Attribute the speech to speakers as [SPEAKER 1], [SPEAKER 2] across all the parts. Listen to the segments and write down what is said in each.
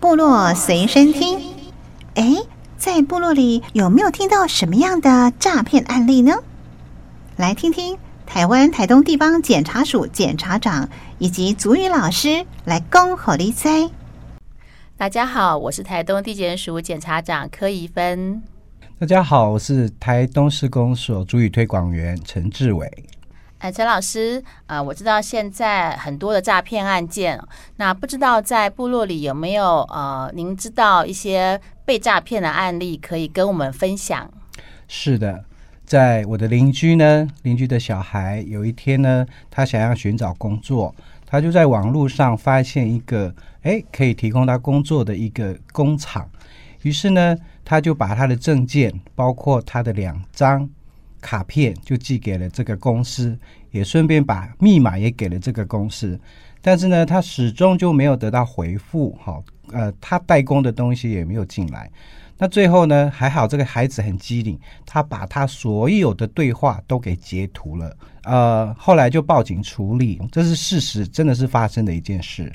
[SPEAKER 1] 部落随身听。哎，在部落里有没有听到什么样的诈骗案例呢？来听听台湾台东地方检察署检察长以及族语老师来恭候你猜。
[SPEAKER 2] 大家好，我是台东地检署检察长柯宜芬。
[SPEAKER 3] 大家好，我是台东市公所族语推广员陈志伟。
[SPEAKER 2] 哎，陈老师，呃，我知道现在很多的诈骗案件，那不知道在部落里有没有呃，您知道一些被诈骗的案例可以跟我们分享？
[SPEAKER 3] 是的，在我的邻居呢，邻居的小孩有一天呢，他想要寻找工作，他就在网络上发现一个，哎，可以提供他工作的一个工厂，于是呢，他就把他的证件，包括他的两张。卡片就寄给了这个公司，也顺便把密码也给了这个公司，但是呢，他始终就没有得到回复。好，呃，他代工的东西也没有进来。那最后呢，还好这个孩子很机灵，他把他所有的对话都给截图了。呃，后来就报警处理，这是事实，真的是发生的一件事。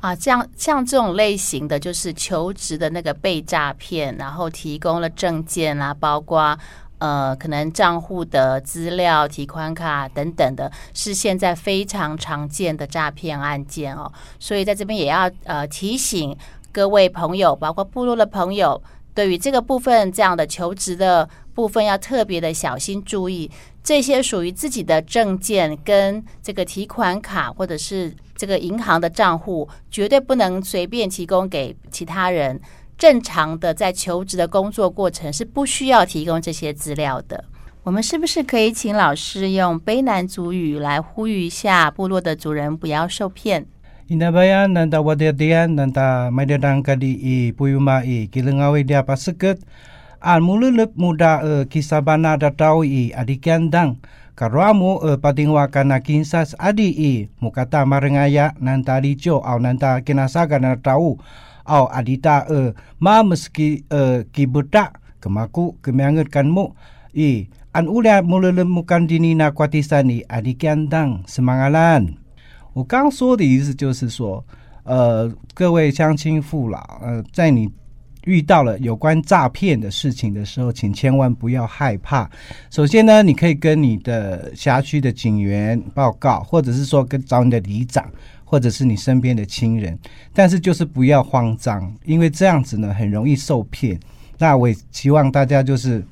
[SPEAKER 2] 啊，像像这种类型的就是求职的那个被诈骗，然后提供了证件啊，包括。呃，可能账户的资料、提款卡等等的，是现在非常常见的诈骗案件哦。所以在这边也要呃提醒各位朋友，包括部落的朋友，对于这个部分这样的求职的部分，要特别的小心注意。这些属于自己的证件跟这个提款卡，或者是这个银行的账户，绝对不能随便提供给其他人。正常的在求职的工作过程是不需要提供这些资料的。我们是不是可以请老师用卑南族语来呼吁一下部落的族人不要受骗？
[SPEAKER 3] 奥阿里达呃，马姆斯基呃，基布达格马古格麦尔甘木伊安乌拉穆勒勒穆甘迪尼那瓜蒂萨尼阿里甘当斯马阿兰。我刚说的意思就是说，呃，各位乡亲父老，呃，在你遇到了有关诈骗的事情的时候，请千万不要害怕。首先呢，你可以跟你的辖区的警员报告，或者是说跟找你的里长。或者是你身边的亲人，但是就是不要慌张，因为这样子呢很容易受骗。那我也希望大家就是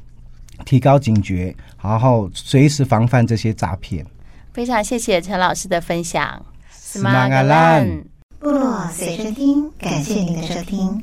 [SPEAKER 3] 提高警觉，然后随时防范这些诈骗。
[SPEAKER 2] 非常谢谢陈老师的分享。
[SPEAKER 1] 斯玛嘎兰部落随身听，感谢您的收听。